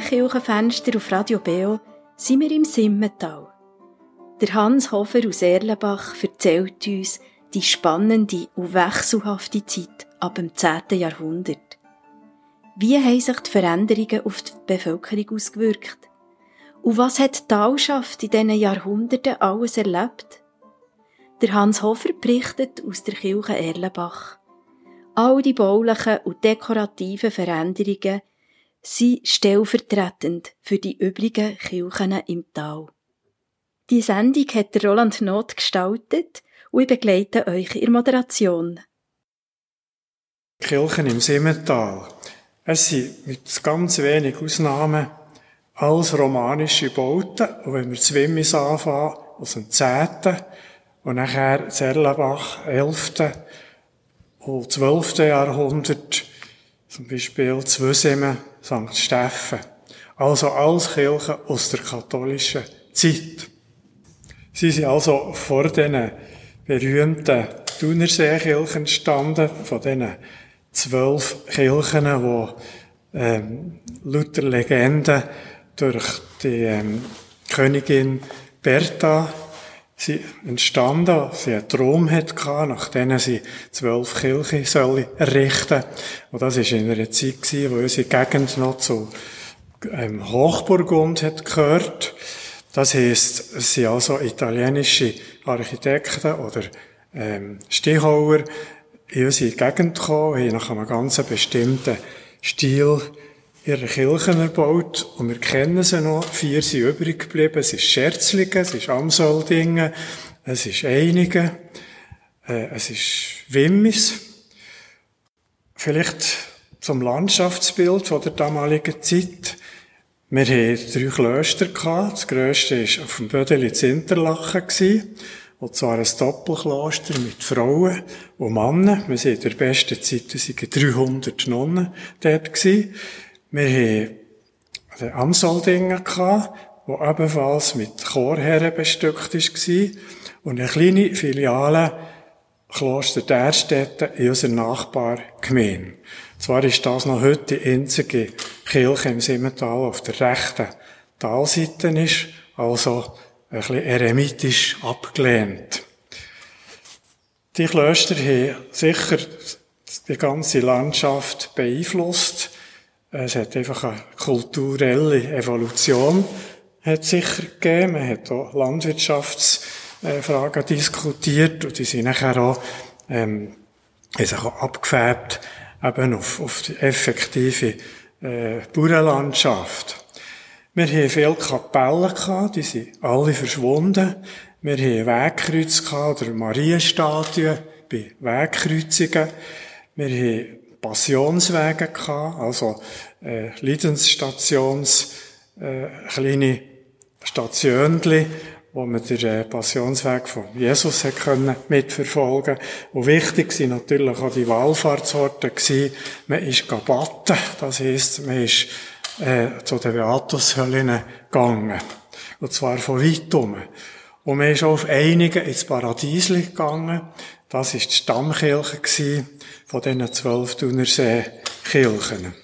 Kirchenfenster auf Radio Beo sind wir im Simmental. Der Hans Hofer aus Erlenbach erzählt uns die spannende und wechselhafte Zeit ab dem 10. Jahrhundert. Wie haben sich die Veränderungen auf die Bevölkerung ausgewirkt? Und was hat die Talschaft in diesen Jahrhunderten alles erlebt? Der Hans Hofer berichtet aus der Kirche Erlenbach. All die baulichen und dekorativen Veränderungen sind stellvertretend für die übrigen Kirchen im Tal. Die Sendung hat Roland Not gestaltet und ich begleite euch in Moderation. Kirchen im Simmental. Es sind mit ganz wenig Ausnahmen alles romanische Bauten. Und wenn wir Zwimmis anfangen, aus dem 10. und nachher Zerlenbach, 11. und 12. Jahrhundert, zum Beispiel Zwösimen, St. Steffen. Also alles Kirchen aus der katholischen Zeit. Sie sind also vor diesen berühmten Thunerseekirchen entstanden, von diesen zwölf Kirchen, die ähm, lauter Legenden durch die ähm, Königin Bertha sie entstanden. Sie einen Traum hatte, nach denen sie zwölf Kirchen sollen errichten Und das war in einer Zeit, gewesen, wo unsere Gegend noch zu ähm, Hochburgund hat gehört. Das heisst, es sind also italienische Architekten oder ähm, Stihauer in unsere Gegend gekommen, haben nach einem ganz bestimmten Stil ihre Kirchen erbaut und wir kennen sie noch. Vier sind übrig geblieben. Es ist Scherzlingen, es ist Amsoldingen, es ist Einigen, äh, es ist Wimmis. Vielleicht zum Landschaftsbild von der damaligen Zeit. Wir hatten drei Klöster. Das grösste war auf dem Bödeli in Interlachen. Und zwar ein Doppelkloster mit Frauen und Männern. Wir sind in der besten Zeit, es waren 300 Nonnen dort. Gewesen. Wir hatten Amsoldingen gehabt, wo ebenfalls mit Chorherren bestückt war. Und eine kleine Filiale Kloster Därstetten in unserer Nachbargemeinde. Zwar ist das noch heute die einzige Kirche im Simmental auf der rechten Talseite ist, also ein bisschen eremitisch abgelehnt. Die Klöster haben sicher die ganze Landschaft beeinflusst. Es hat einfach eine kulturelle Evolution hat sicher gegeben. Man hat auch Landwirtschaftsfragen diskutiert und die sind nachher auch, ähm, sich auch abgefärbt eben auf, auf die effektive äh, Bauernlandschaft. Wir haben viele Kapellen gehabt, die sind alle verschwunden. Wir haben Wegkreuz gehabt, oder Marienstatuen bei Wegkreuzungen. Wir haben Passionswege gehabt, also äh, Leidensstations, äh, kleine Stationchen, wo man den äh, Passionsweg von Jesus hat können mitverfolgen Und wichtig sind natürlich auch die Wallfahrtsorte. Man ist gebatten, das heisst, man ist äh, zu den Beatushöllen gegangen. Und zwar von weit um. Und man ist auch auf einigen ins Paradiesli gegangen. Das ist die Stammkirche von diesen zwölf Thunersee-Kirchen.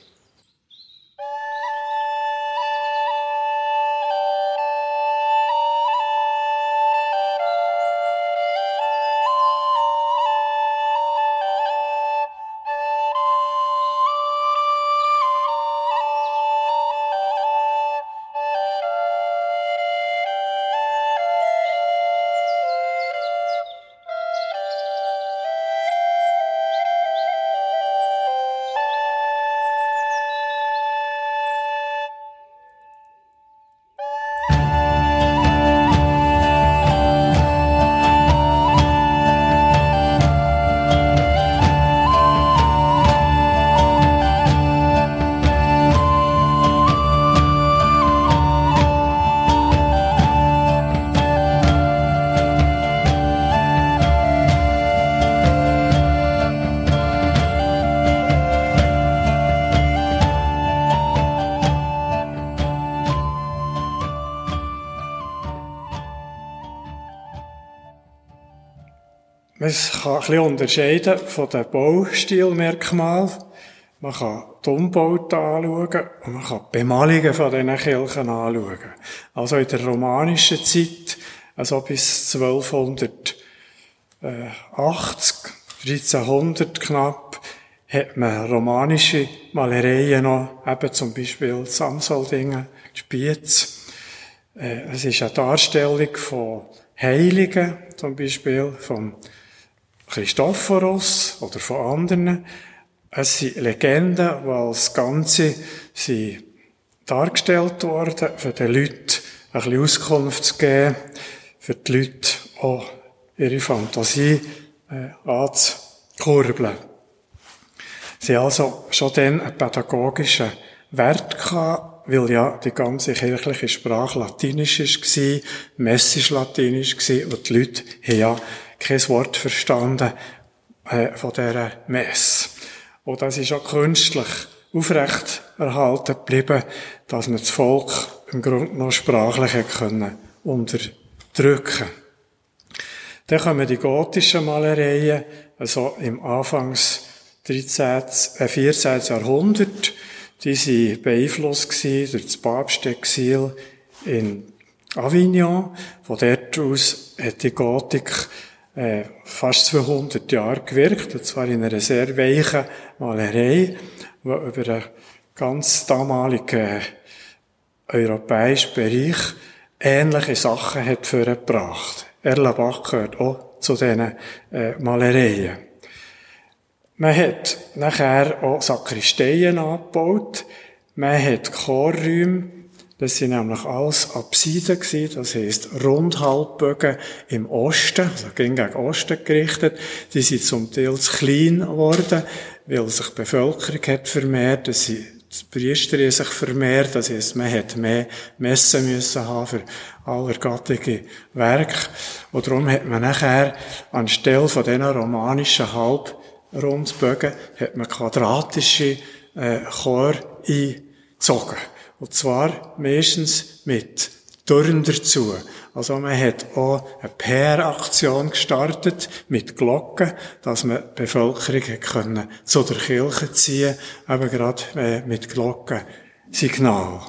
Kann ein bisschen unterscheiden von den Baustilmerkmalen. man kann die Umbauten anschauen und man kann die Bemalungen von diesen Kirchen anschauen. Also in der romanischen Zeit, also bis 1280, 1300 knapp, hat man romanische Malereien noch, eben zum Beispiel Samsoldingen, Spiez. Äh, es ist eine Darstellung von Heiligen, zum Beispiel von Christophorus oder von anderen. Es sind Legenden, die als Ganze sind dargestellt worden, für die Leute ein bisschen Auskunft zu geben, für die Leute auch ihre Fantasie äh, anzukurbeln. Sie also schon dann einen pädagogischen Wert gehabt, weil ja die ganze kirchliche Sprache latinisch war, messisch latinisch war und die Leute haben ja kein Wort verstanden äh, von dieser Messe. Und das ist auch künstlich aufrecht erhalten geblieben, dass man das Volk im Grunde noch sprachlich können unterdrücken. Dann kommen die gotischen Malereien, also im Anfangs 13., äh 14. Jahrhundert. Die waren beeinflusst durch das Papstexil in Avignon. Von dort aus hat die Gotik äh, fast 200 Jahre gewirkt, und zwar in einer sehr weichen Malerei, die über einen ganz damaligen europäischen Bereich ähnliche Sachen hat vorgebracht. Erlabach gehört auch zu diesen äh, Malereien. Man hat nachher auch Sakristeien angebaut. Man hat Chorräume. Das sind nämlich alles Apsiden gewesen. Das heisst Rundhalbbögen im Osten, also gegen Osten gerichtet. Die sind zum Teil zu klein geworden, weil sich die Bevölkerung hat vermehrt. Das sind die Priester sich vermehrt, das heisst, man hat mehr Messen müssen haben für allergattige Werke. Und darum hat man nachher anstelle von diesen romanischen Halb Rundbögen hat man quadratische äh, Chor eingezogen. Und zwar meistens mit Türen dazu. Also man hat auch eine PR-Aktion gestartet mit Glocken, dass man die Bevölkerung können zu der Kirche ziehen, eben gerade äh, mit Glockensignal.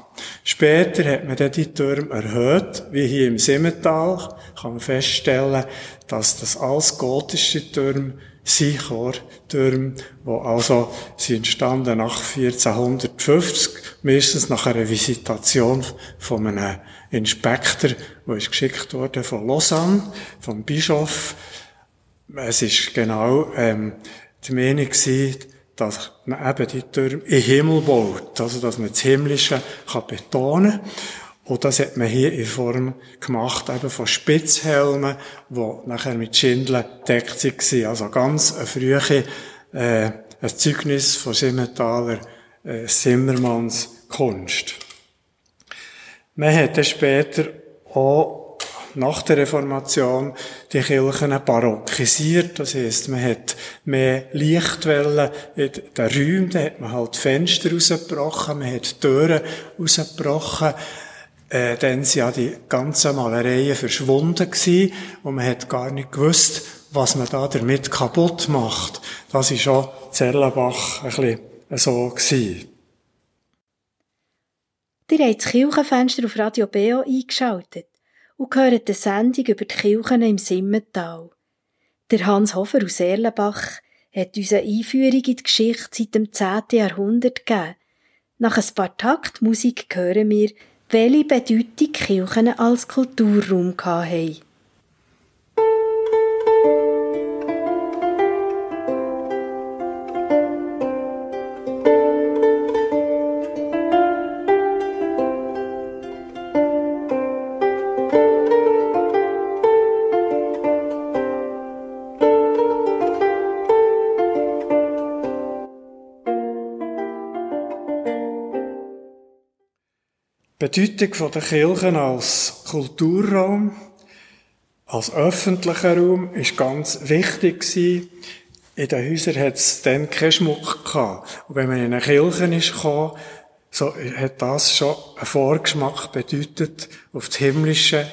Später hat man dann die Türme erhöht, wie hier im Simmental, kann man feststellen, dass das alles gotische Türme Sichor-Türme, die also sie entstanden nach 1450, meistens nach einer Visitation von einem Inspektor, der ist geschickt wurde von Lausanne, vom Bischof. Es ist genau ähm, die Meinung gewesen, dass man eben die Türme im Himmel baut, also dass man das Himmlische kann betonen kann. Und das hat man hier in Form gemacht, eben von Spitzhelmen, die nachher mit Schindeln deckt waren. Also ganz eine frühe, äh, ein Zeugnis von Simmentaler äh, Zimmermanns Kunst. Man hat dann später auch nach der Reformation die Kirchen barockisiert. Das heisst, man hat mehr Lichtwellen in den Räumen, da hat man halt Fenster rausgebrochen, man hat Türen rausgebrochen, äh, dann sind ja die ganzen Malereien verschwunden gewesen und man hat gar nicht gewusst, was man da damit kaputt macht. Das ist schon Zerlenbach ein bisschen so gewesen. Ihr habt das Kirchenfenster auf Radio BO eingeschaltet und gehört eine Sendung über die Kirchen im Simmental. Der Hans Hofer aus Erlenbach hat uns eine Einführung in die Geschichte seit dem 10. Jahrhundert gegeben. Nach ein paar Takt Musik hören wir, welche Bedeutung Kirchen als Kulturraum hatten. Bedeutung der Kirchen als Kulturraum, als öffentlicher Raum, ist ganz wichtig gewesen. In den Häusern hat es dann keinen Schmuck gehabt. Und wenn man in eine Kirche gekommen, so hat das schon einen Vorgeschmack bedeutet auf das himmlische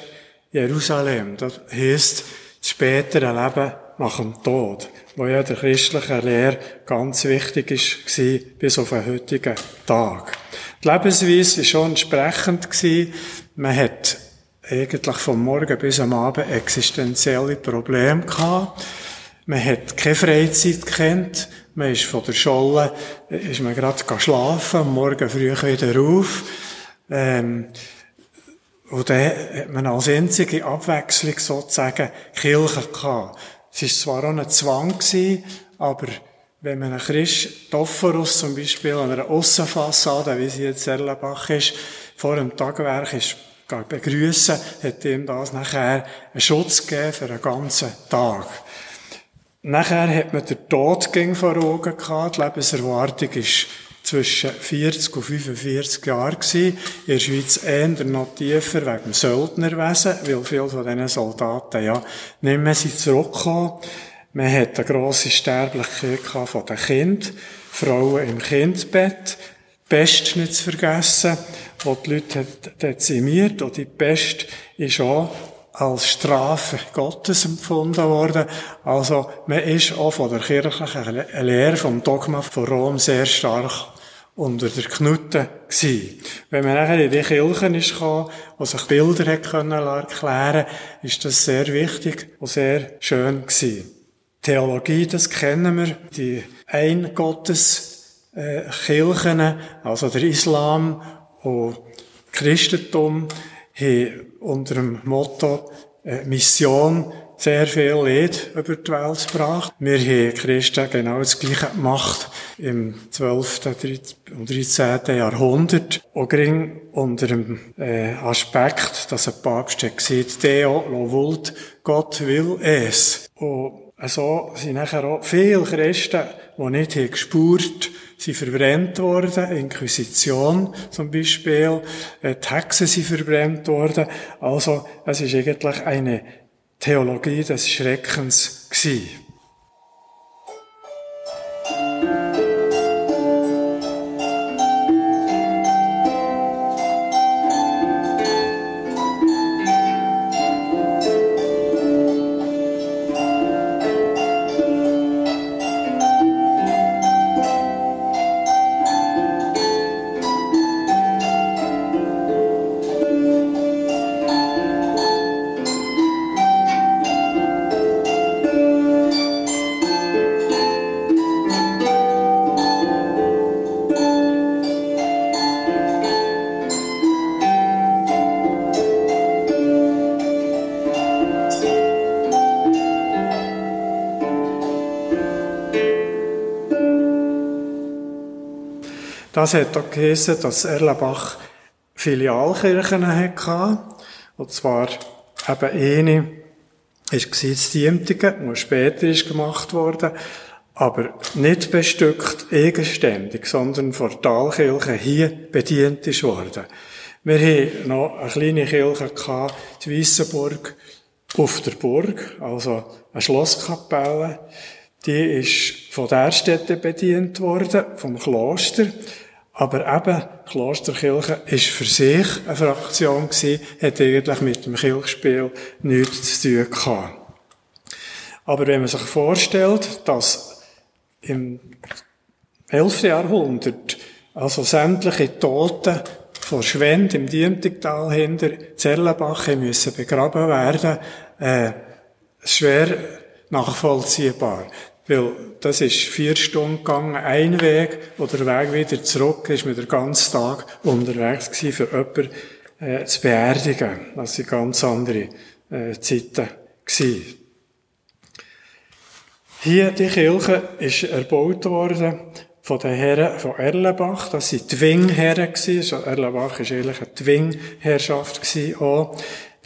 Jerusalem. Das heisst, das spätere Leben nach dem Tod, wo ja der christlichen Lehre ganz wichtig ist, bis auf den heutigen Tag. Die Lebensweise war schon entsprechend. Man hat eigentlich vom Morgen bis am Abend existenzielle Probleme gehabt. Man hat keine Freizeit gekannt. Man ist von der Scholle, ist man gerade schlafen, am Morgen früh wieder auf. Ähm, und dann hat man als einzige Abwechslung sozusagen Kirche gehabt. Es war zwar auch ein Zwang gewesen, aber wenn man einen Christophorus zum Beispiel an einer Aussenfassade, wie sie jetzt Erlenbach ist, vor dem Tagwerk ist begrüßen, hat ihm das nachher einen Schutz gegeben für einen ganzen Tag. Nachher hat man den Tod vor Augen gehabt. Die Lebenserwartung ist zwischen 40 und 45 Jahren gewesen. In der Schweiz eher noch tiefer wegen dem Söldnerwesen, weil viele von diesen Soldaten ja nicht mehr sind zurückgekommen. Man hat eine grosse Sterblichkeit von den Kindern, Frauen im Kindbett, Pest nicht zu vergessen, wo die Leute dezimiert, und die Pest ist auch als Strafe Gottes empfunden worden. Also, man ist auch von der kirchlichen Lehre, vom Dogma von Rom sehr stark unter der Knute gewesen. Wenn man nachher in die Kirchen ist gekommen, sich Bilder hat können erklären, ist das sehr wichtig und sehr schön gewesen. Theologie, das kennen wir, die Eingottes äh, Kirchen, also der Islam und Christentum, haben unter dem Motto äh, Mission sehr viel Leid über die Welt gebracht. Wir haben Christen genau das Gleiche gemacht im 12. und 13. Jahrhundert. Auch gering unter dem äh, Aspekt, dass ein Papst hat gesagt, Deo lo vult, Gott will es. Und so sind nachher auch viele Christen, die nicht haben gespürt sind verbrennt worden, Inquisition zum Beispiel, äh, die Hexen sind verbrennt worden. Also, es ist eigentlich eine Theologie des Schreckens gewesen. Das hat auch geheissen, dass Erlenbach Filialkirchen hatte. Und zwar eben eine, war das Diemtigen, die später ist gemacht worden, aber nicht bestückt eigenständig, sondern vor Talkirche hier bedient ist worden. Wir haben noch eine kleine Kirche gehabt, die Weissenburg auf der Burg, also eine Schlosskapelle. Die ist von der Städte bedient worden, vom Kloster. Aber eben, Klosterkirche ist für sich eine Fraktion gewesen, hat eigentlich mit dem Kirchspiel nichts zu tun gehabt. Aber wenn man sich vorstellt, dass im 11. Jahrhundert also sämtliche Toten von Schwend im Diemtigtal hinter Zerlenbach müssen begraben werden, äh, schwer nachvollziehbar. Weil das ist vier Stunden gegangen, ein Weg, und der Weg wieder zurück ist mit der ganzen Tag unterwegs gewesen, für jemanden äh, zu beerdigen. Das sind ganz andere äh, Zeiten gewesen. Hier, die Kirche ist erbaut worden von den Herren von Erlenbach. Das sind die Wingherren gewesen. Also Erlenbach ist eigentlich eine Dwingherrschaft gewesen auch.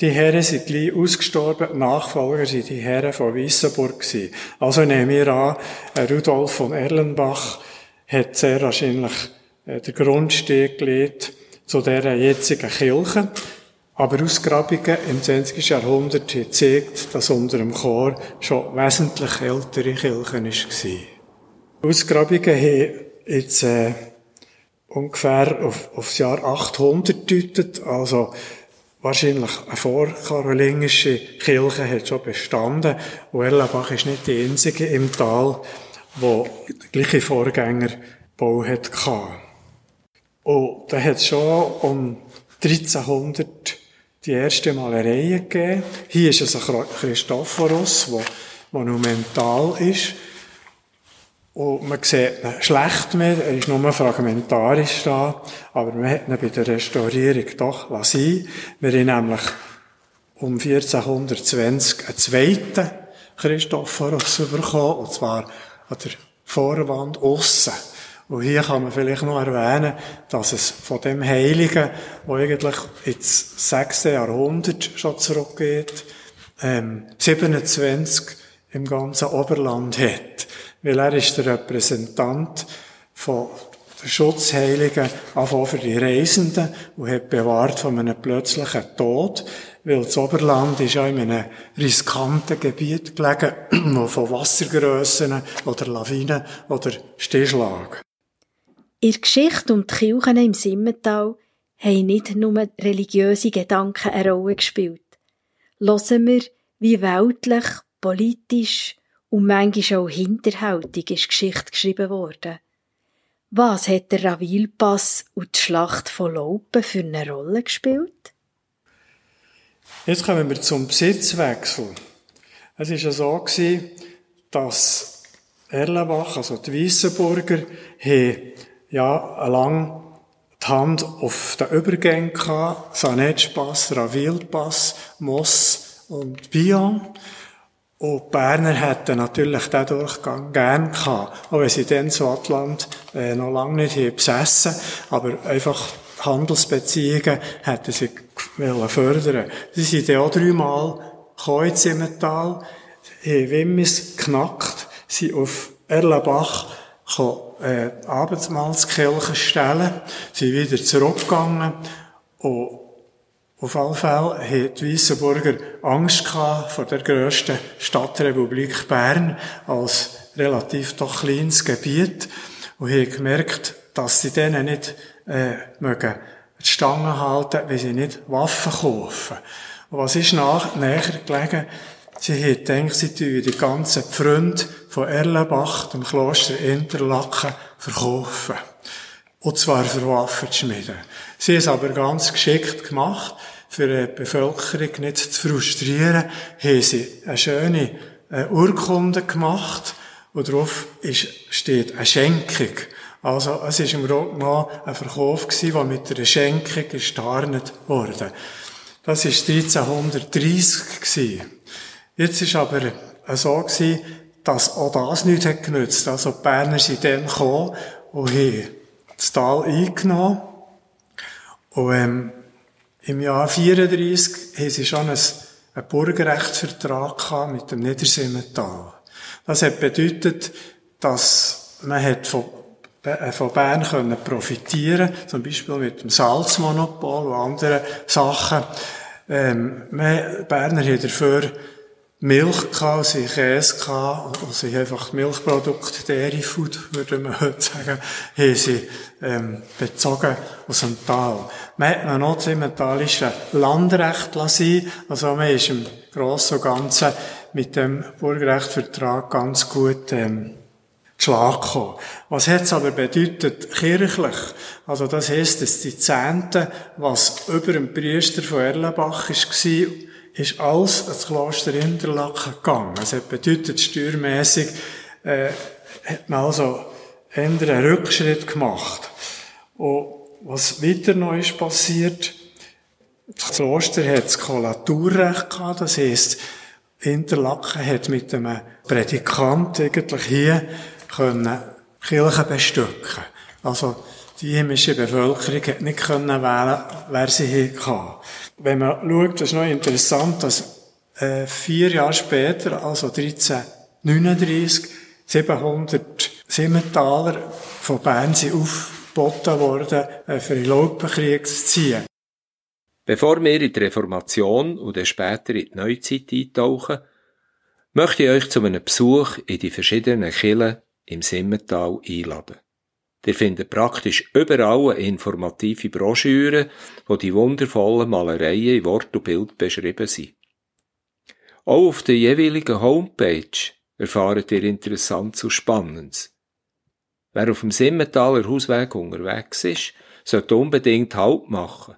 Die Herren sind gleich ausgestorben, Nachfolger sind die Herren von Wissenburg gewesen. Also nehmen wir an, Rudolf von Erlenbach hat sehr wahrscheinlich äh, den Grundsteg gelegt zu dieser jetzigen Kirche. Aber Ausgrabungen im 20. Jahrhundert haben gezeigt, dass unter dem Chor schon wesentlich ältere Kirchen waren. Ausgrabungen haben jetzt äh, ungefähr auf, auf das Jahr 800 deutet, also wahrscheinlich eine vorkarolingische Kirche hat schon bestanden. Und Erlenbach ist nicht die einzige im Tal, wo gleiche Vorgängerbau hatte. Und da hat es schon um 1300 die erste Malerei gegeben. Hier ist es ein Christophorus, der monumental ist. Und man sieht ihn schlecht mehr, er ist nur fragmentarisch da, aber man hat ihn bei der Restaurierung doch lassen. Wir haben nämlich um 1420 einen zweiten Christophorus bekommen, und zwar an der Vorwand aussen. Und hier kann man vielleicht noch erwähnen, dass es von dem Heiligen, der eigentlich ins 6. Jahrhundert schon zurückgeht, ähm, 27 im ganzen Oberland hat weil er ist der Repräsentant von der Schutzheiligen, auch für die Reisenden, und hat bewahrt von einem plötzlichen Tod, weil das Oberland ist ja in einem riskanten Gebiet gelegen, wo von Wassergrössen oder Lawinen oder Stehschlag. In der Geschichte um die Kirchen im Simmental haben nicht nur religiöse Gedanken eine Rolle gespielt. Hören wir, wie weltlich, politisch und manchmal auch hinterhältig ist Geschichte geschrieben worden. Was hat der Ravilpass und die Schlacht von Laupen für eine Rolle gespielt? Jetzt kommen wir zum Besitzwechsel. Es war ja so, dass Erlenbach, also die Weissenburger, ja lang die Hand auf den Übergängen gehabt, Sanetschpass, Ravilpass, Moss und Bion. Und die Berner hätten natürlich diesen Durchgang gern gehabt, auch wenn sie dann das Wattland äh, noch lange nicht hier besessen, aber einfach Handelsbeziehungen hätten sie fördern. Sie sind dann auch dreimal gekommen in Zimmertal, haben Wimmis geknackt, sind auf Erlenbach gekommen, äh, Abendmahlskirche stellen, sind wieder zurückgegangen. Und auf alle Fälle hatten die Weissenburger Angst vor der grössten Stadtrepublik Bern als relativ doch kleines Gebiet und haben gemerkt, dass sie denen nicht äh, mögen die Stangen halten, wenn sie nicht Waffen kaufen. Und was ist nach, näher gelegen? Sie haben gedacht, sie tun die ganzen Pfründe von Erlenbach, dem Kloster Interlaken, verkaufen. Und zwar für Waffen zu schmieden. Sie haben es aber ganz geschickt gemacht. Für die Bevölkerung nicht zu frustrieren, haben sie eine schöne äh, Urkunde gemacht. Und darauf ist, steht eine Schenkung. Also, es war im genommen ein Verkauf der mit einer Schenkung gestarnet wurde. Das war 1330 gewesen. Jetzt war aber so gewesen, dass auch das nichts hat genützt. Also, die Berner sind dann gekommen und haben das Tal eingenommen. Und, ähm, im Jahr 34 haben sie schon einen, einen Bürgerrechtsvertrag mit dem Niedersimmental. Das hat bedeutet, dass man hat von, äh, von Bern können profitieren, zum Beispiel mit dem Salzmonopol und anderen Sachen. Ähm, Berner haben dafür Milch gehabt, sie Käse gehabt, und sie einfach Milchprodukte, Dairy Food, würde man heute sagen, haben sie, ähm, bezogen aus dem Tal. Man hat noch das emmentalische Landrecht lassen, also man ist im Großen und Ganzen mit dem Burgerrechtsvertrag ganz gut, ähm, Schlag gekommen. Was hat es aber bedeutet, kirchlich? Also das heisst, dass die Zehnte, was über dem Priester von Erlenbach war, ist alles ans Kloster Interlaken gegangen. Das hat bedeutet, steuermässig, äh, hat man also einen Rückschritt gemacht. Und was weiter noch ist passiert, das Kloster hat das Kollaturrecht gehabt, das heisst, Interlaken hat mit einem Predikant eigentlich hier können Kirchen bestücken. Also, die heimische Bevölkerung hat nicht können wählen, wer sie hier hatte. Wenn man schaut, das ist noch interessant, dass äh, vier Jahre später, also 1339, 700 Simmentaler von Bern sind aufgeboten worden, äh, für den Laupenkrieg zu ziehen. Bevor wir in die Reformation und dann später in die Neuzeit eintauchen, möchte ich euch zu einem Besuch in die verschiedenen Kirchen im Simmental einladen. Ihr findet praktisch überall eine informative Broschüre, wo die wundervollen Malereien in Wort und Bild beschrieben sind. Auch auf der jeweiligen Homepage erfahrt ihr Interessantes und Spannendes. Wer auf dem Simmentaler Hausweg unterwegs ist, sollte unbedingt Halt machen.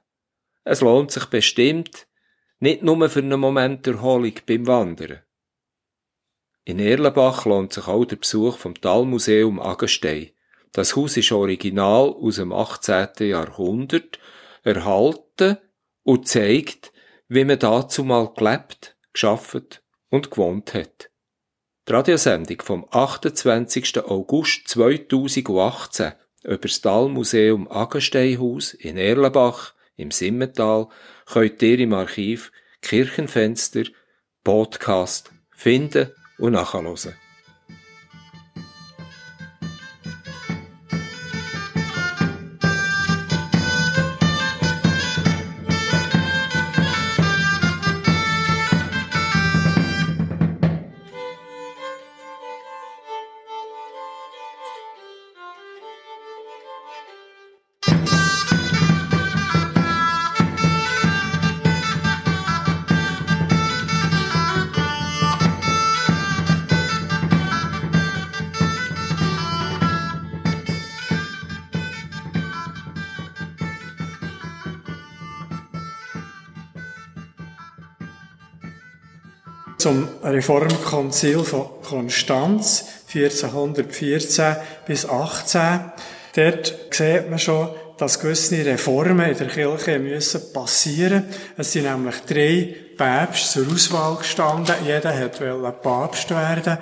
Es lohnt sich bestimmt, nicht nur für einen Moment Erholung beim Wandern. In Erlenbach lohnt sich auch der Besuch vom Talmuseum Agenstein. Das Haus ist original aus dem 18. Jahrhundert, erhalten und zeigt, wie man dazu mal gelebt, geschafft und gewohnt hat. Die Radiosendung vom 28. August 2018 über das Talmuseum Agensteinhaus in Erlenbach im Simmental könnt ihr im Archiv Kirchenfenster Podcast finden und nachhören. Reformkonzil von Konstanz 1414 bis 18. Dort sieht man schon, dass gewisse Reformen in der Kirche müssen passieren. Es sind nämlich drei Päpste zur Auswahl gestanden. Jeder wollte Papst werden.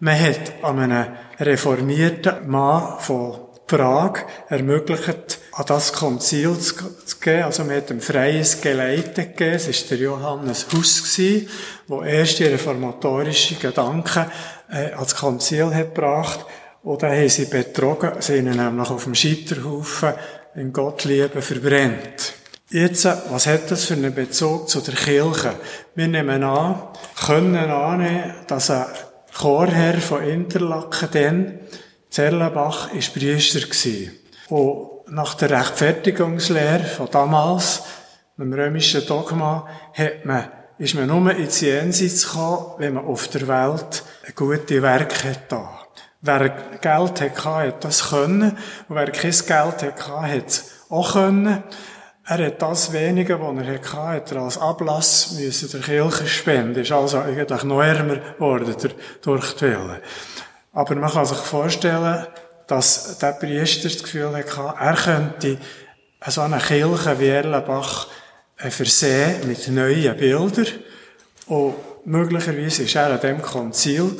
Man hat an einen reformierten Mann von Prag ermöglicht, an das Konzil zu gehen. Also man hat ein freies Geleite gegeben. Es war der Johannes Huss, der erste reformatorische Gedanken äh, als Konzil hat gebracht. Und dann haben sie betrogen, sie ihn nämlich auf dem Scheiterhaufen in Gottliebe verbrennt. Jetzt, was hat das für einen Bezug zu der Kirche? Wir nehmen an, können annehmen, dass ein Chorherr von Interlaken dann, Zerlenbach, ist Priester. Und nach der Rechtfertigungslehre von damals, dem römischen Dogma, hat man, ist man nur ins Jenseits gekommen, wenn man auf der Welt ein gutes Werk hat. Wer Geld hatte, hat das können. Und wer kein Geld hatte, hat es auch können. Er hat das Wenige, was er hatte, hat er als Ablass müssen der Kirche spenden. Ist also eigentlich noch ärmer geworden durch die Wille. Aber man kann sich vorstellen, dass der Priester das Gefühl hatte, er könnte so eine Kirche wie Erlenbach äh, versehen mit neuen Bildern. Und möglicherweise war er an dem Konzil.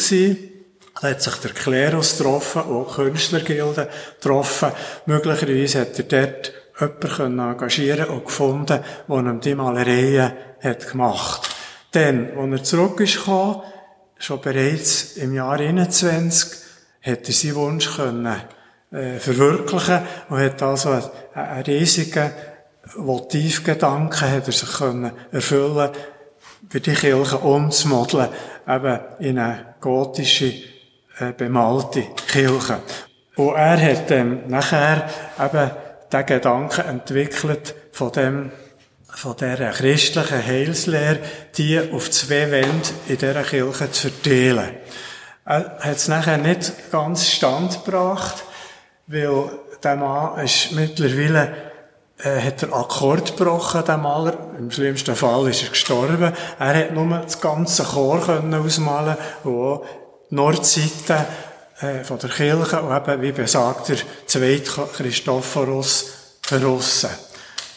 Da hat sich der Klerus getroffen und Künstlergilde getroffen. Möglicherweise hat er dort jemanden engagieren und gefunden, der ihm die Malereien hat gemacht. Dann, als er zurück ist gekommen, schon bereits im Jahr 21, hat er seinen Wunsch können, äh, verwirklichen und hat also einen, einen riesigen Motivgedanken hat er sich können erfüllen für die Kirche umzumodeln, eben in eine gotische, äh, bemalte Kirche. Und er hat ähm, nachher eben den Gedanken entwickelt von dem, von dieser christlichen Heilslehre, die auf zwei Wände in dieser Kirche zu verteilen. Er hat es nachher nicht ganz standgebracht, weil der Mann ist mittlerweile, äh, hat er Akkord gebrochen, der Maler. Im schlimmsten Fall ist er gestorben. Er hat nur das ganze Chor können ausmalen und auch die Nordseite äh, von der Kirche und eben, wie besagt, der zweite Christophorus verrissen.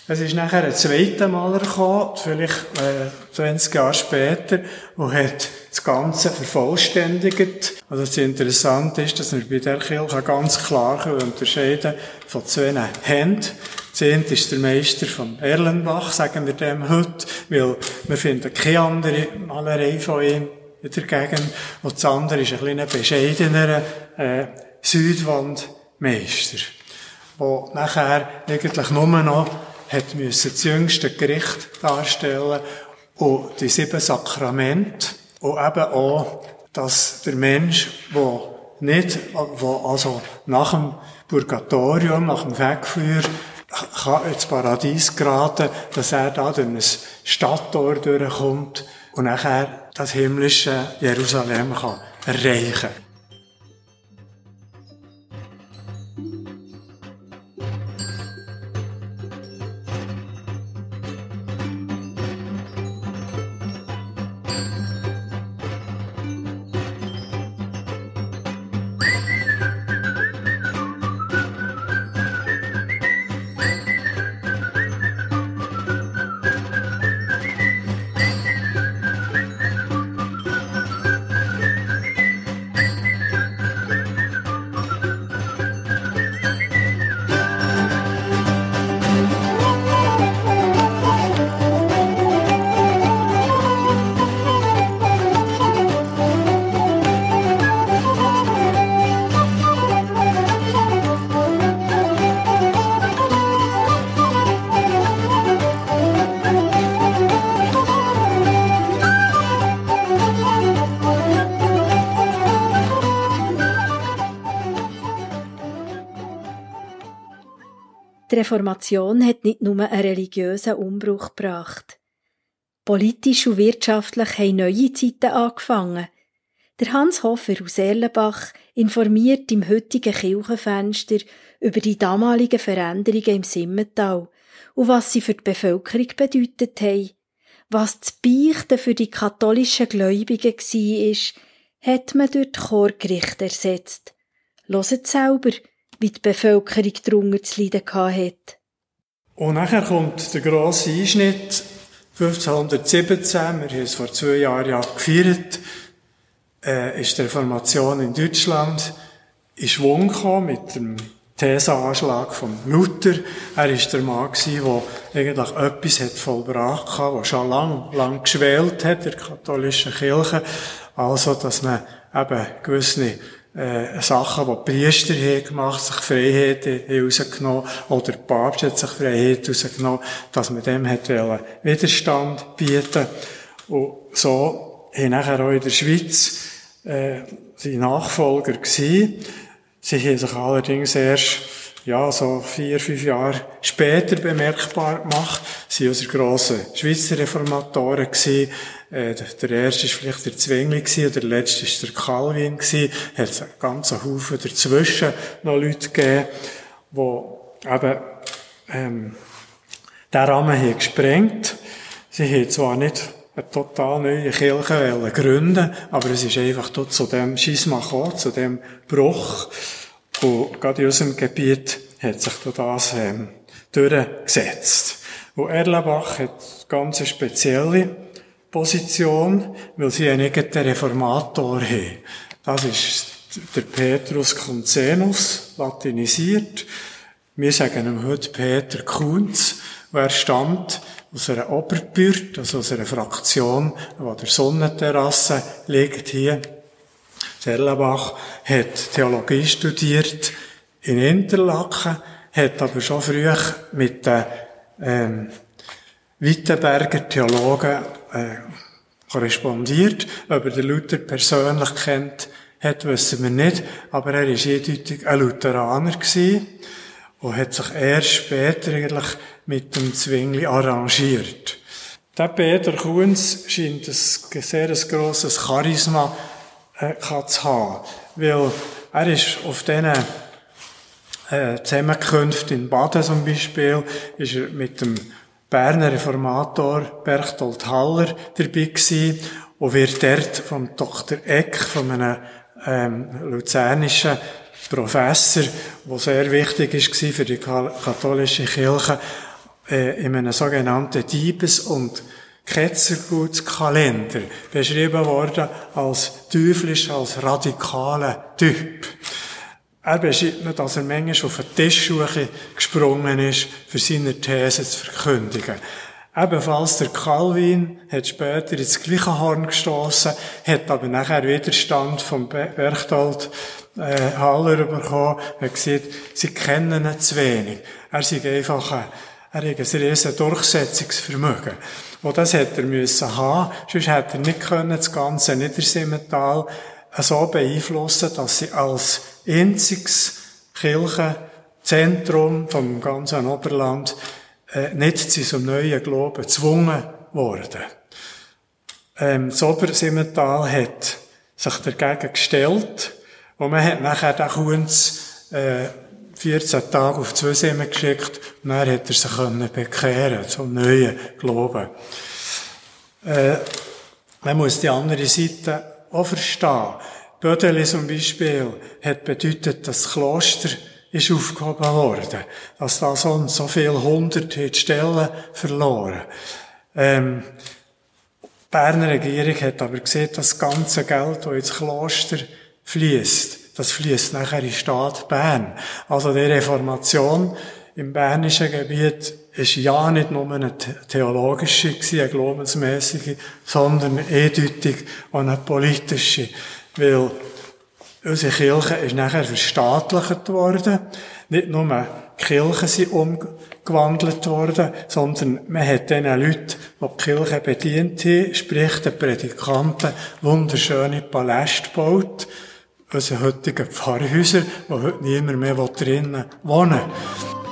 Es ist nachher ein zweiter Maler gekommen, vielleicht äh, 20 Jahre später, und hat das Ganze vervollständigt. Also das Interessante ist, dass wir bei der Kirche ganz klar unterscheiden von zwei Händen. Das eine ist der Meister von Erlenbach, sagen wir dem heute, weil wir finden keine andere Malerei von ihm in der Gegend. Und das andere ist ein bisschen bescheidener äh, Südwandmeister, der nachher eigentlich nur noch hat müssen das jüngste Gericht darstellen und die sieben Sakramente und eben auch, dass der Mensch, der nicht, wo also nach dem Purgatorium, nach dem Wegfeuer, kann ins Paradies geraten, dass er da durch ein Stadttor durchkommt und nachher das himmlische Jerusalem kann erreichen kann. Die Reformation hat nicht nur einen religiösen Umbruch gebracht. Politisch und wirtschaftlich haben neue Zeiten angefangen. Der Hans Hofer aus Erlenbach informiert im heutigen Kirchenfenster über die damaligen Veränderungen im Simmental und was sie für die Bevölkerung bedeutet haben. Was das Beichten für die katholischen Gläubigen war, hat man durch die Chorgerichte ersetzt. Loset selber, wie die Bevölkerung darunter zu leiden hat. Und nachher kommt der grosse Einschnitt 1517, wir haben es vor zwei Jahren ja gefeiert, äh, ist die Reformation in Deutschland in Schwung gekommen mit dem Thesenanschlag von Luther. Er war der Mann der eigentlich etwas hat vollbracht hat, was schon lang, lang geschwält hat, der katholischen Kirche. Also, dass man eben gewisse äh, Sachen, die die Priester haben gemacht sich Freiheiten herausgenommen oder der Papst hat sich Freiheit herausgenommen, dass man dem hat Widerstand bieten Und so haben nachher auch in der Schweiz äh, die Nachfolger gewesen. Sie haben sich allerdings erst ja, so vier, fünf Jahre später bemerkbar gemacht. Sie waren unsere grossen Schweizer Reformatoren gewesen. Äh, der erste war vielleicht der Zwingli gewesen, der letzte war der Calvin gewesen. Hat es einen ganzen Haufen dazwischen noch Leute gegeben, die eben, ähm, den Rahmen haben gesprengt. Sie haben zwar nicht eine total neue Kirche gründen aber es ist einfach dort zu dem Schisma gekommen, zu dem Bruch. Und gerade in unserem Gebiet hat sich das ähm, durchgesetzt. Und Erlenbach hat ganz spezielle Position, weil sie einen eigenen Reformator haben. Das ist der Petrus Concenus, latinisiert. Wir sagen ihm heute Peter Kunz, er stammt aus einer Oberbürd, also aus einer Fraktion, wo der Sonnenterrasse liegt hier Serlebach hat Theologie studiert in Interlaken, hat aber schon früh mit den ähm, Wittenberger Theologen äh, korrespondiert. Ob er den Luther persönlich kennt, hat, wissen wir nicht. Aber er war eindeutig ein Lutheraner gewesen und hat sich erst später eigentlich mit dem Zwingli arrangiert. Der Peter Kunz scheint ein sehr grosses Charisma äh, zu haben. Weil er ist auf diesen äh, Zusammenkünften in Baden zum Beispiel, ist er mit dem Berner Reformator Berchtold Haller dabei gewesen und wird dort vom Dr. Eck, von einem ähm, luzernischen Professor, der sehr wichtig ist für die katholische Kirche, äh, in einem sogenannten Diebes- und Ketzergutskalender beschrieben worden als teuflisch, als radikaler Typ. Er beschreibt mir, dass er manchmal auf eine Tischsuche gesprungen ist, für seine These zu verkündigen. Ebenfalls der Calvin hat später ins gleiche Horn gestoßen, hat aber nachher Widerstand vom Berchtold äh, Haller bekommen, hat gesagt, sie kennen ihn zu wenig. Er sei einfach ein, ein riesen Durchsetzungsvermögen. Und das hätte er müssen haben, sonst hätte er nicht können, das ganze Niedersimmental so beeinflussen, dass sie als einziges Kirchenzentrum vom ganzen Oberland äh, nicht zu so neuen Glauben gezwungen worden. Ähm, das Obersimmental hat sich dagegen gestellt und man hat nachher den Kunz äh, 14 Tage auf zwei Simmen geschickt und dann hat er sich können bekehren zum neuen Glauben. Äh, man muss die andere Seite auch verstehen. Bödeli zum Beispiel hat bedeutet, dass das Kloster ist aufgehoben worden. Dass da sonst so viele hunderte Stellen verloren. Ähm, die Berner Regierung hat aber gesehen, dass das ganze Geld, das ins Kloster fließt, das fließt nachher in die Stadt Bern. Also die Reformation im bernischen Gebiet ist ja nicht nur eine theologische, eine glaubensmäßige, sondern eindeutig auch eine politische. Weil unsere Kirche ist nachher verstaatlicht worden. Nicht nur die Kirchen sind umgewandelt worden, sondern man hat diesen Leuten, die die Kirche bedient haben, sprich den Predikanten, wunderschöne Paläste gebaut. Unsere heutigen Pfarrhäuser, wo heute niemand mehr drinnen wohnen will.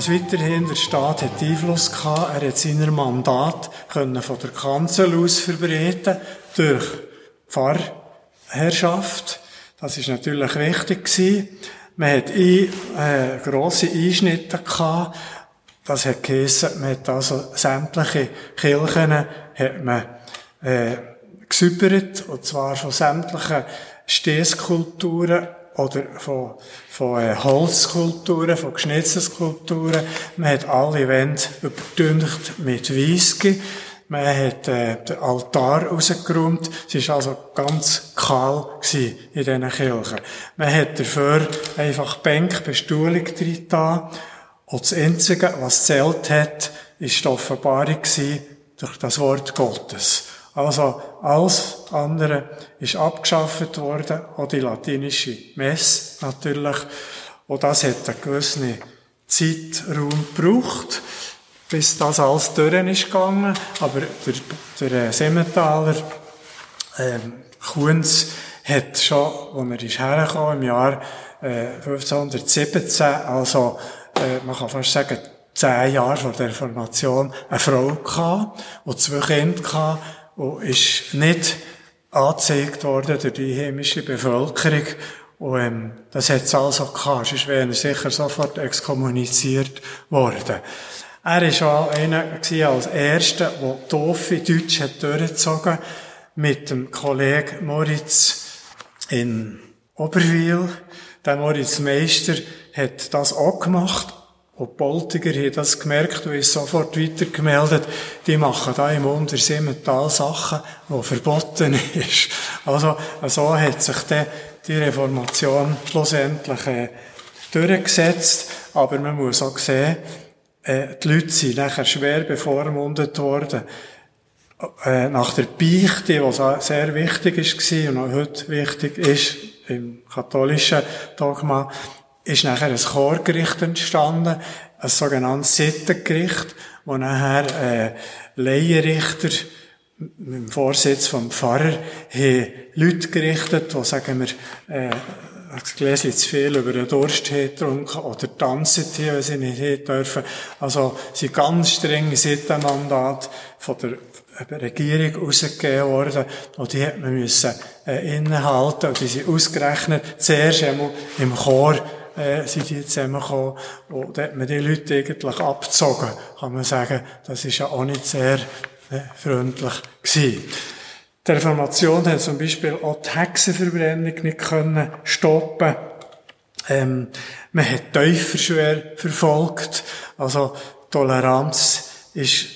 Was weiterhin der Staat hat Einfluss gehabt, er hat seiner Mandat können von der Kanzel aus verbreiten durch Pfarrherrschaft. Das ist natürlich wichtig gewesen. Man hat ein, äh, grosse Einschnitte gehabt. Das hat geheissen, man hat also sämtliche Kirchen hat man, äh, gesäubert, und zwar von sämtlichen Stehskulpturen oder von, von äh, Holzskulpturen, von Geschnitzelskulpturen. Man hat alle Wände überdüncht mit Weissgi. Man hat äh, den Altar rausgeräumt. Es war also ganz kahl in diesen Kirchen. Man hat dafür einfach Bänke, Bestuhlung drin Und das Einzige, was zählt hat, ist die Offenbarung durch das Wort Gottes. Also alles andere ist abgeschafft worden, auch die latinische Messe natürlich. Und das hat einen gewissen Zeitraum gebraucht, bis das alles durch ist gegangen. Aber der, der äh, Semmentaler ähm, Kunz hat schon, als er ist hergekommen, im Jahr äh, 1517, also äh, man kann fast sagen, zehn Jahre vor der Reformation, eine Frau gehabt, die zwei Kinder hatte, und ist nicht angezeigt worden durch die heimische Bevölkerung. Und, ähm, das hat es also gehabt. Sonst wäre er sicher sofort exkommuniziert worden. Er war auch einer als Erster, der Toffe Deutsch hat durchgezogen mit dem Kollegen Moritz in Oberwil. Der Moritz Meister hat das auch gemacht und die haben das gemerkt und ist sofort weitergemeldet. Die machen da im Untersimmental Sachen, die verboten ist. Also, so hat sich dann die Reformation schlussendlich äh, durchgesetzt. Aber man muss auch sehen, äh, die Leute sind nachher schwer bevormundet worden. Äh, nach der Beichte, die sehr wichtig war und auch heute wichtig ist im katholischen Dogma, ist nachher ein Chorgericht entstanden, ein sogenanntes Sittengericht, wo nachher äh, Laienrichter mit dem Vorsitz vom Pfarrer haben Leute gerichtet, die, sagen wir, äh, ein Gläschen zu viel über den Durst getrunken oder tanzen hier, wenn sie nicht dürfen. Also, sie ganz strenge Sittenmandat von der Regierung rausgegeben worden. Und die hat man müssen, äh, innehalten. Und die sind ausgerechnet zuerst einmal im Chor äh, sind die zusammengekommen. Und da hat man die Leute eigentlich abgezogen, kann man sagen. Das ist ja auch nicht sehr äh, freundlich gewesen. Die Reformation hat zum Beispiel auch die Hexenverbrennung nicht können stoppen. Ähm, man hat Täufer schwer verfolgt. Also Toleranz ist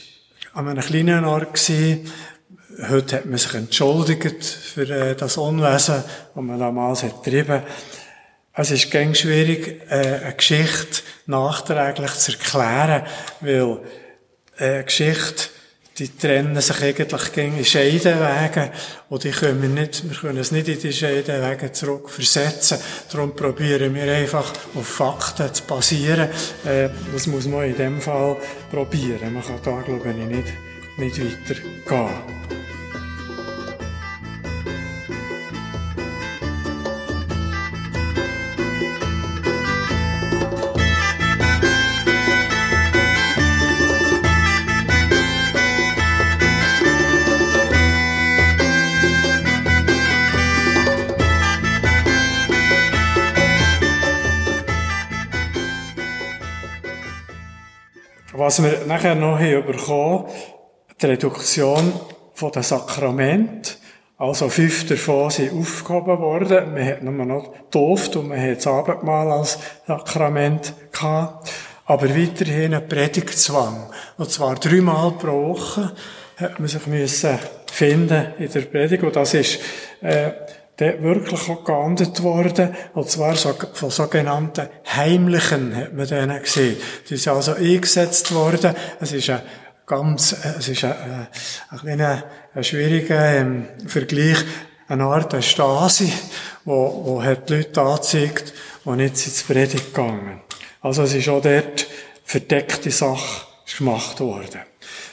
an einem kleinen Ort gewesen. Heute hat man sich entschuldigt für äh, das Unwesen, das man damals hat getrieben. Es ist ganz schwierig, äh, eine Geschichte nachträglich zu erklären, weil äh, eine Geschichte die trennen sich eigentlich gegen die Scheidenwege und die können wir nicht, wir können es nicht in die Scheidenwege zurückversetzen. Darum probieren wir einfach auf Fakten zu basieren. Äh, das muss man in dem Fall probieren. Man kann da, glaube ich, nicht, nicht weiter Was wir nachher noch haben die Reduktion von den Sakramenten. Also fünf davon sind aufgehoben worden. Man hat nur noch Toft und man hat das Abendmahl als Sakrament gehabt. Aber weiterhin ein Predigtzwang. Und zwar dreimal pro Woche hat man sich müssen finden in der Predigt. Und das ist, äh, der wirklich auch geahndet worden, und zwar von sogenannten Heimlichen, hat man denen gesehen. Die sind also eingesetzt worden. Es ist ein ganz, es ist ein, ein kleiner, ein schwieriger ähm, Vergleich, eine Art der Stasi, wo, wo hat die Leute angezeigt, die nicht ins Predigt gegangen. Also es ist auch dort verdeckte Sache gemacht worden.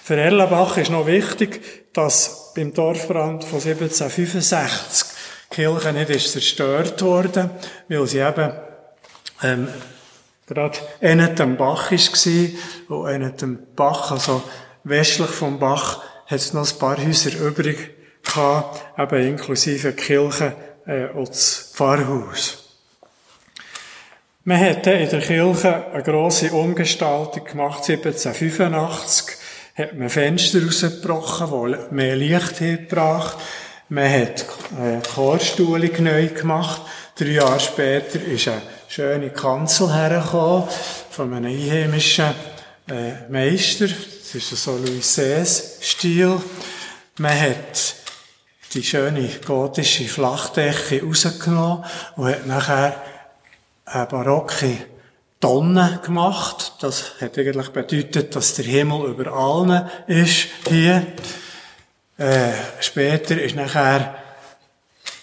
Für Erlenbach ist noch wichtig, dass beim Dorfbrand von 1765 die Kirche nicht ist zerstört worden, weil sie eben ähm, gerade innen dem Bach war, und innen dem Bach, also westlich vom Bach, hat es noch ein paar Häuser übrig gehabt, eben inklusive Kirche äh, und das Pfarrhaus. Man hat in der Kirche eine grosse Umgestaltung gemacht, 1785 hat man Fenster rausgebrochen, die mehr Licht gebracht man hat äh, Chorstuhlung neu gemacht. Drei Jahre später ist eine schöne Kanzel hergekommen von einem einheimischen äh, Meister. Das ist so Louis XVI-Stil. Man hat die schöne gotische Flachdecke rausgenommen und hat nachher eine barocke Tonne gemacht. Das hat eigentlich bedeutet, dass der Himmel über allen ist hier. Äh, später ist nachher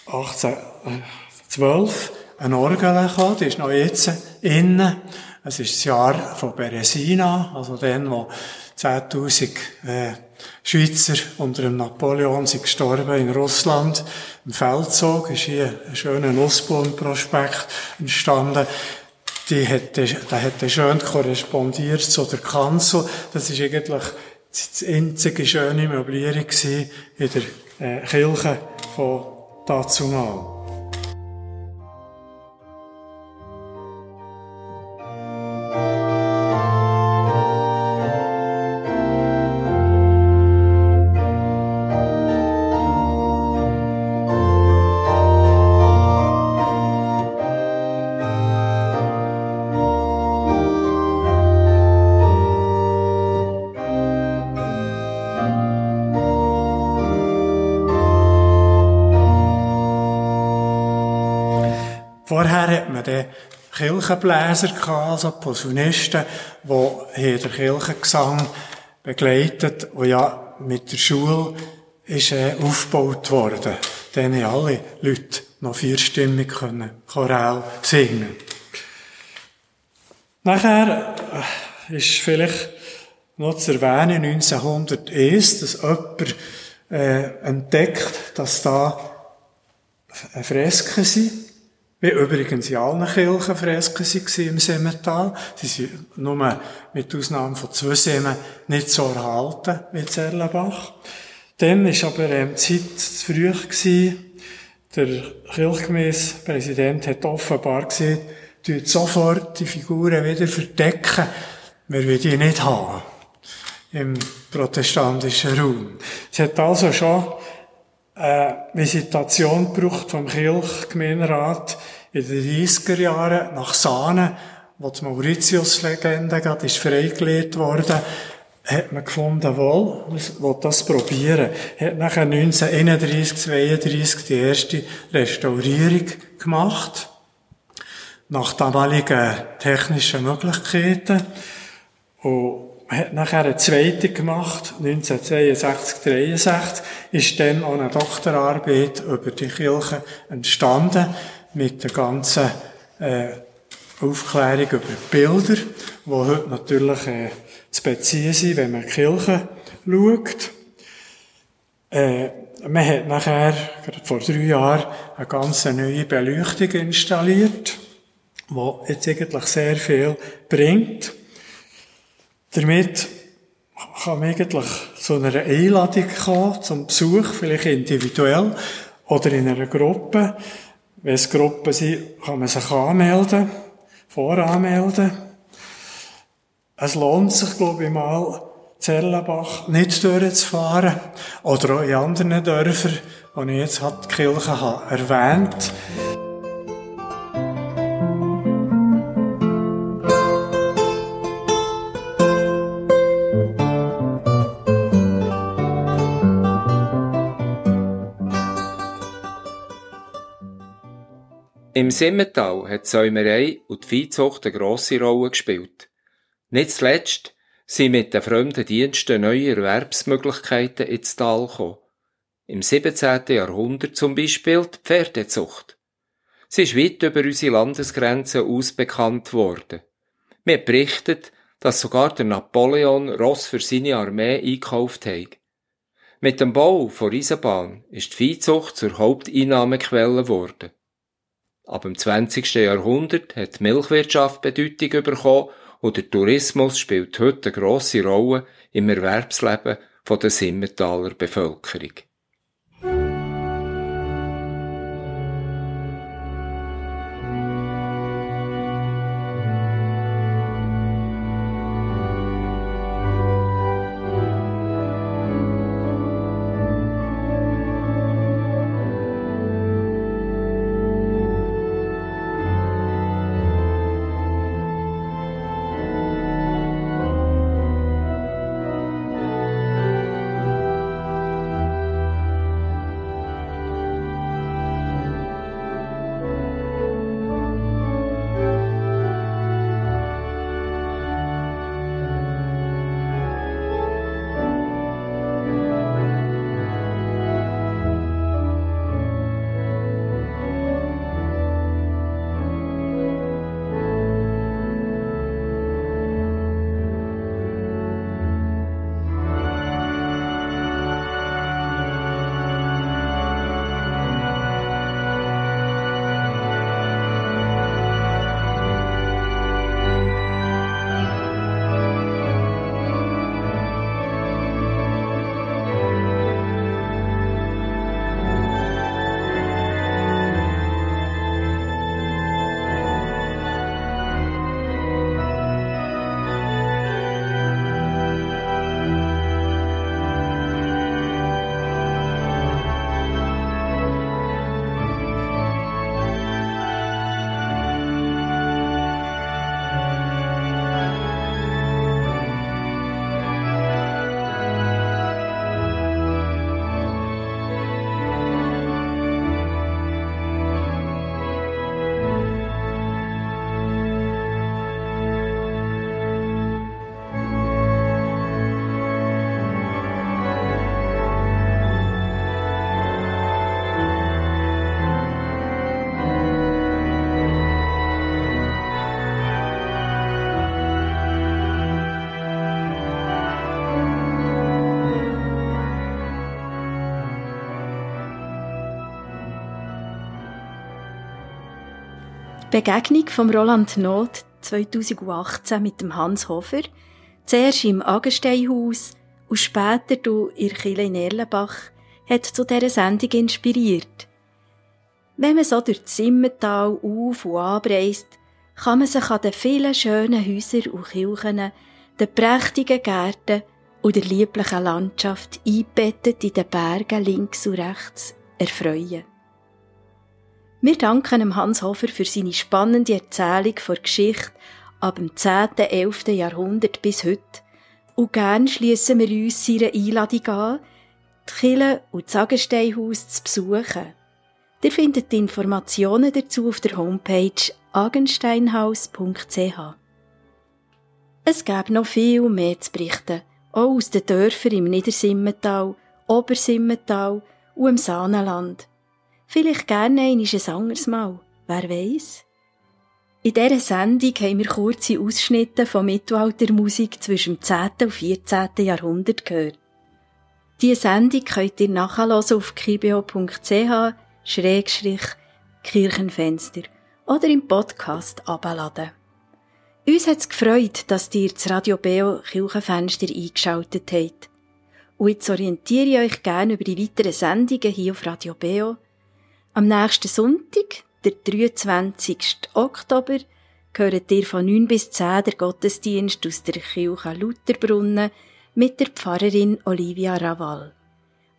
1812 eine Orgel gekommen, die ist noch jetzt innen. Es ist das Jahr von Beresina, also dann, wo 10.000 äh, Schweizer unter dem Napoleon sind gestorben in Russland. Im Feldzug ist hier ein schöner Nussbaumprospekt entstanden. Die hat, der hat schön korrespondiert zu der Kanzel. Das ist eigentlich das einzige schöne Möblierung in der äh, Kirche von dazumal. Kirchenbläser gehabt, also Posaunisten, die den Kirchengesang begleitet, wo ja mit der Schule ist äh, aufgebaut worden. Dann haben alle Leute noch vierstimmig können Choral singen. Nachher äh, ist vielleicht noch zu erwähnen, 1901, dass jemand äh, entdeckt, dass da Fresken sind wie übrigens in allen Kirchen Fresken waren im Semmental. Sie sind nur mit Ausnahme von zwei Semmen nicht so erhalten wie Zerlenbach. Dann war aber ähm, die Zeit zu früh. Gewesen. Der Kirchgemeispräsident hat offenbar gesagt, tut sofort die Figuren wieder verdecken. Wir wollen die nicht haben. Im protestantischen Raum. Es hat also schon eine Visitation gebraucht vom Kirchgemeinderat in den 30er Jahren nach Sahne, wo die Mauritius-Legende gerade ist freigelegt worden, hat man gefunden, wohl, will das probieren. Hat nachher 1931, 32 die erste Restaurierung gemacht. Nach damaligen technischen Möglichkeiten. Und hat nachher eine zweite gemacht, 1962, 63, ist dann auch eine Doktorarbeit über die Kirche entstanden, mit der ganzen, äh, Aufklärung über Bilder, die heute natürlich, äh, zu beziehen sind, wenn man die Kirche schaut. Äh, man hat nachher, vor drei Jahren, eine ganz neue Beleuchtung installiert, die jetzt eigentlich sehr viel bringt. Damit kann man eigentlich zu einer Einladung kommen, zum Besuch, vielleicht individuell oder in einer Gruppe. Wenn es Gruppen sind, kann man sich anmelden, voranmelden. Es lohnt sich, glaube ich mal, Zellenbach nicht durchzufahren. Oder auch in anderen Dörfern, die ich jetzt die Kirche habe erwähnt Im Simmental hat die Säumerei und die Viehzucht eine grosse Rolle gespielt. Nicht zuletzt sind mit den fremden Diensten neue Erwerbsmöglichkeiten ins Tal gekommen. Im 17. Jahrhundert zum Beispiel die Pferdezucht. Sie ist weit über unsere Landesgrenzen aus bekannt worden. Mir berichtet, dass sogar der Napoleon Ross für seine Armee einkauft hat. Mit dem Bau von Eisenbahn ist die Viehzucht zur Haupteinnahmequelle geworden. Ab dem 20. Jahrhundert hat die Milchwirtschaft Bedeutung bekommen und der Tourismus spielt heute eine grosse Rolle im Erwerbsleben der Simmentaler Bevölkerung. Begegnung von Roland Not 2018 mit dem Hans Hofer, zuerst im Agensteinhaus und später du in Chile in Erlenbach, hat zu dieser Sendung inspiriert. Wenn man so durch das Simmental auf und abreist, kann man sich an den vielen schönen Häusern und Kirchen, den prächtigen Gärten und der lieblichen Landschaft eingebettet in den Bergen links und rechts erfreuen. Wir danken Hans Hofer für seine spannende Erzählung von Geschichte ab dem 10. 11. Jahrhundert bis heute und gern schließen wir uns seiner Einladung an, die Kille und das Sagensteinhaus zu besuchen. Ihr findet die Informationen dazu auf der Homepage agensteinhaus.ch. Es gäbe noch viel mehr zu berichten, auch aus den Dörfern im Niedersimmental, Obersimmental und im Saanenland. Vielleicht gerne ein anderes Mal, wer weiß? In dieser Sendung haben wir kurze Ausschnitte von Mittelaltermusik zwischen dem 10. und 14. Jahrhundert gehört. Diese Sendung könnt ihr nachhören auf kibio.ch Kirchenfenster oder im Podcast abladen. Uns hat es gefreut, dass ihr das Radio Beo Kirchenfenster eingeschaltet habt. Und jetzt orientiere ich euch gerne über die weiteren Sendungen hier auf Radio Beo. Am nächsten Sonntag, der 23. Oktober, gehört ihr von 9 bis 10 der Gottesdienst aus der Kirche Lutherbrunnen mit der Pfarrerin Olivia Raval.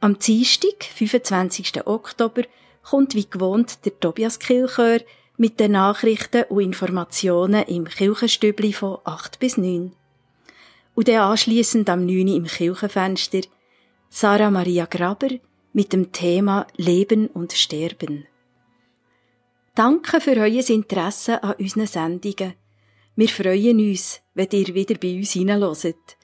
Am Dienstag, 25. Oktober, kommt wie gewohnt der Tobias Kilchör mit den Nachrichten und Informationen im Kirchenstübli von 8 bis 9. Und dann anschliessend am 9. im Kirchenfenster Sarah Maria Graber mit dem Thema Leben und Sterben. Danke für euer Interesse an unseren Sendungen. Wir freuen uns, wenn ihr wieder bei uns hineinhört.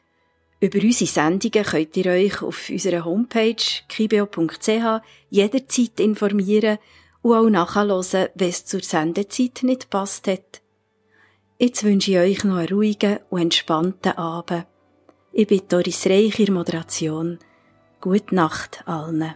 Über unsere Sendungen könnt ihr euch auf unserer Homepage kibeo.ch jederzeit informieren und auch nachhören, wenn es zur Sendezeit nicht passt hat. Jetzt wünsche ich euch noch einen ruhigen und entspannten Abend. Ich bin Doris Reich in Moderation. Gute Nacht allen.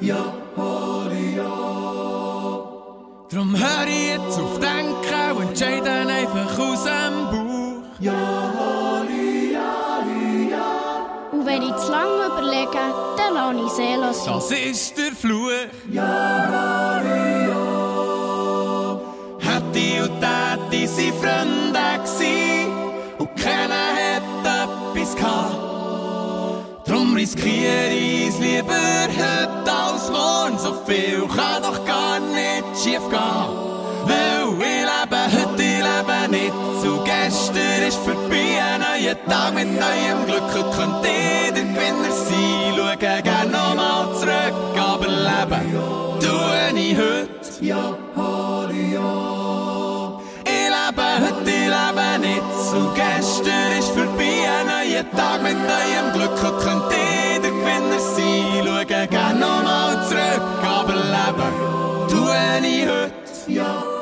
Ja. Drum hör ich jetzt auf Denken und entscheide einfach aus dem Bauch. Ja, Und wenn ich zu lange überlege, dann lasse ich Seele sein. Das ist der Fluch. Ja, Hätte und Täti sind Freunde gsi und keiner hätte etwas gehabt. Drum riskiere ich's lieber heute als morgen. So viel kann doch gar nicht schief gehen. Weil ich lebe heute, ich lebe nicht so. Gestern ist vorbei, ein neuer Tag mit neuem Glück. Heute könnte ich der Gewinner sein. Schaue gerne nochmal zurück, aber leben tue ich heute. Ja, ich lebe heute, ich lebe nicht so. Gestern ist vorbei, ein neuer Tag mit neuem Glück. Heute könnte gracia.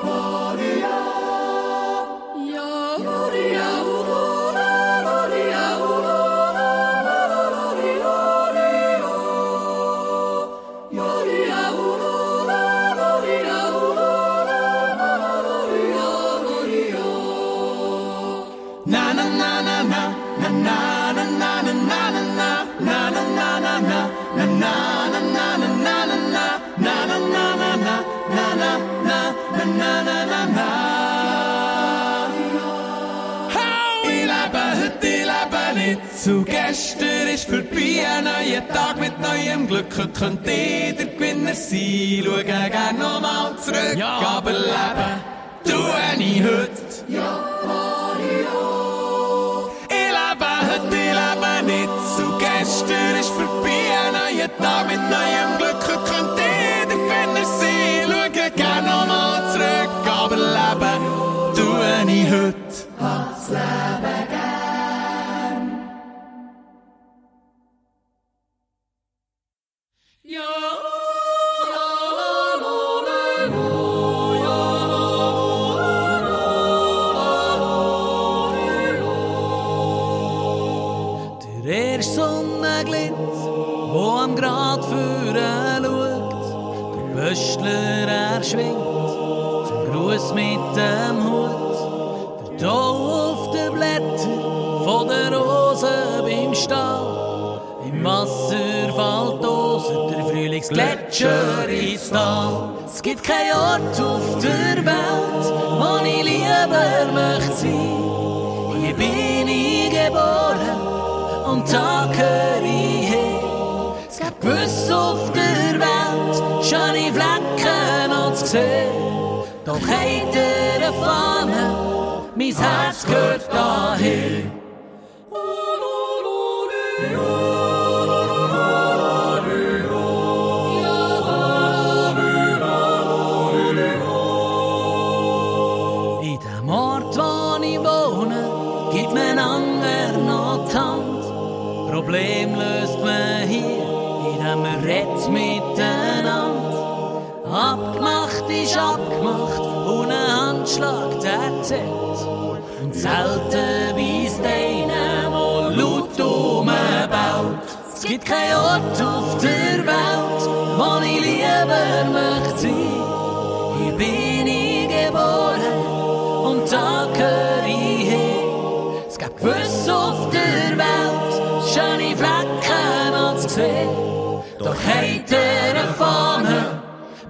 Ein neuer Tag mit neuem Glück heute könnte ich der Gewinner sein. Schaue gerne nochmal zurück, aber leben tue ich heute. Ich lebe heute, ich lebe nicht so. Gestern ist vorbei, ein neuer Tag mit neuem Glück. Heute könnte ich der Gewinner sein. Schaue gerne nochmal zurück, aber leben tue ich heute. Schwingt, zum Gruß mit dem Hut, der Tau auf den Blättern von der Rose beim Stall, im Wasser fällt der Frühlingsgletscher ins Tal. Es gibt keinen Ort auf der Welt, wo ich lieber möchte sein. Hier bin ich geboren und da gehör ich hin. Es gibt gewiss auf der Welt schöne Flecken Dan doch heiter fahren, mis Herz gehört dahin. Ist abgemacht und ein Handschlag der zählt. Und selten beißt einer, der laut rumbaut. Es gibt keinen Ort auf der Welt, wo ich lieber möchte sein. Hier bin ich geboren und da gehör ich hin. Es gibt gewiss auf der Welt schöne Flecken noch zu. Doch hat er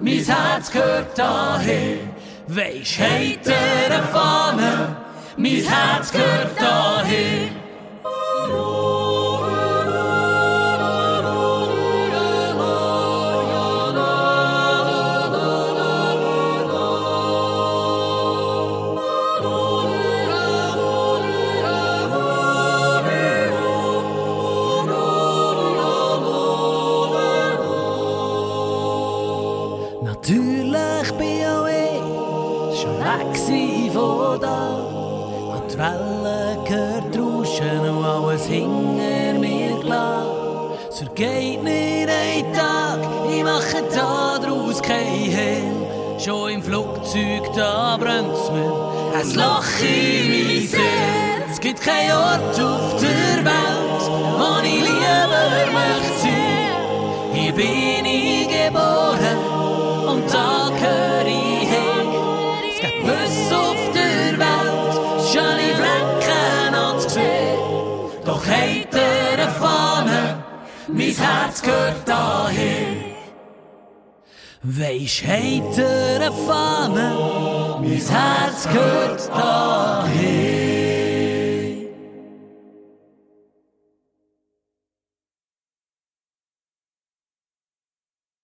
mein Herz gehört daher. Weisst, er eine Fahne, mein Herz gehört daher. Da brennt's mir ein Loch in mein Seele. Es gibt keinen Ort auf der Welt, wo ich lieber möchte sein. Hier bin ich geboren und da gehör ich hin. Es gibt Büsse auf der Welt, schöne Flecken anzusehen. Doch er eine Fahne, mein Herz gehört dahin. Weisst, heiter eine Fahne, mein Herz gehört dahin.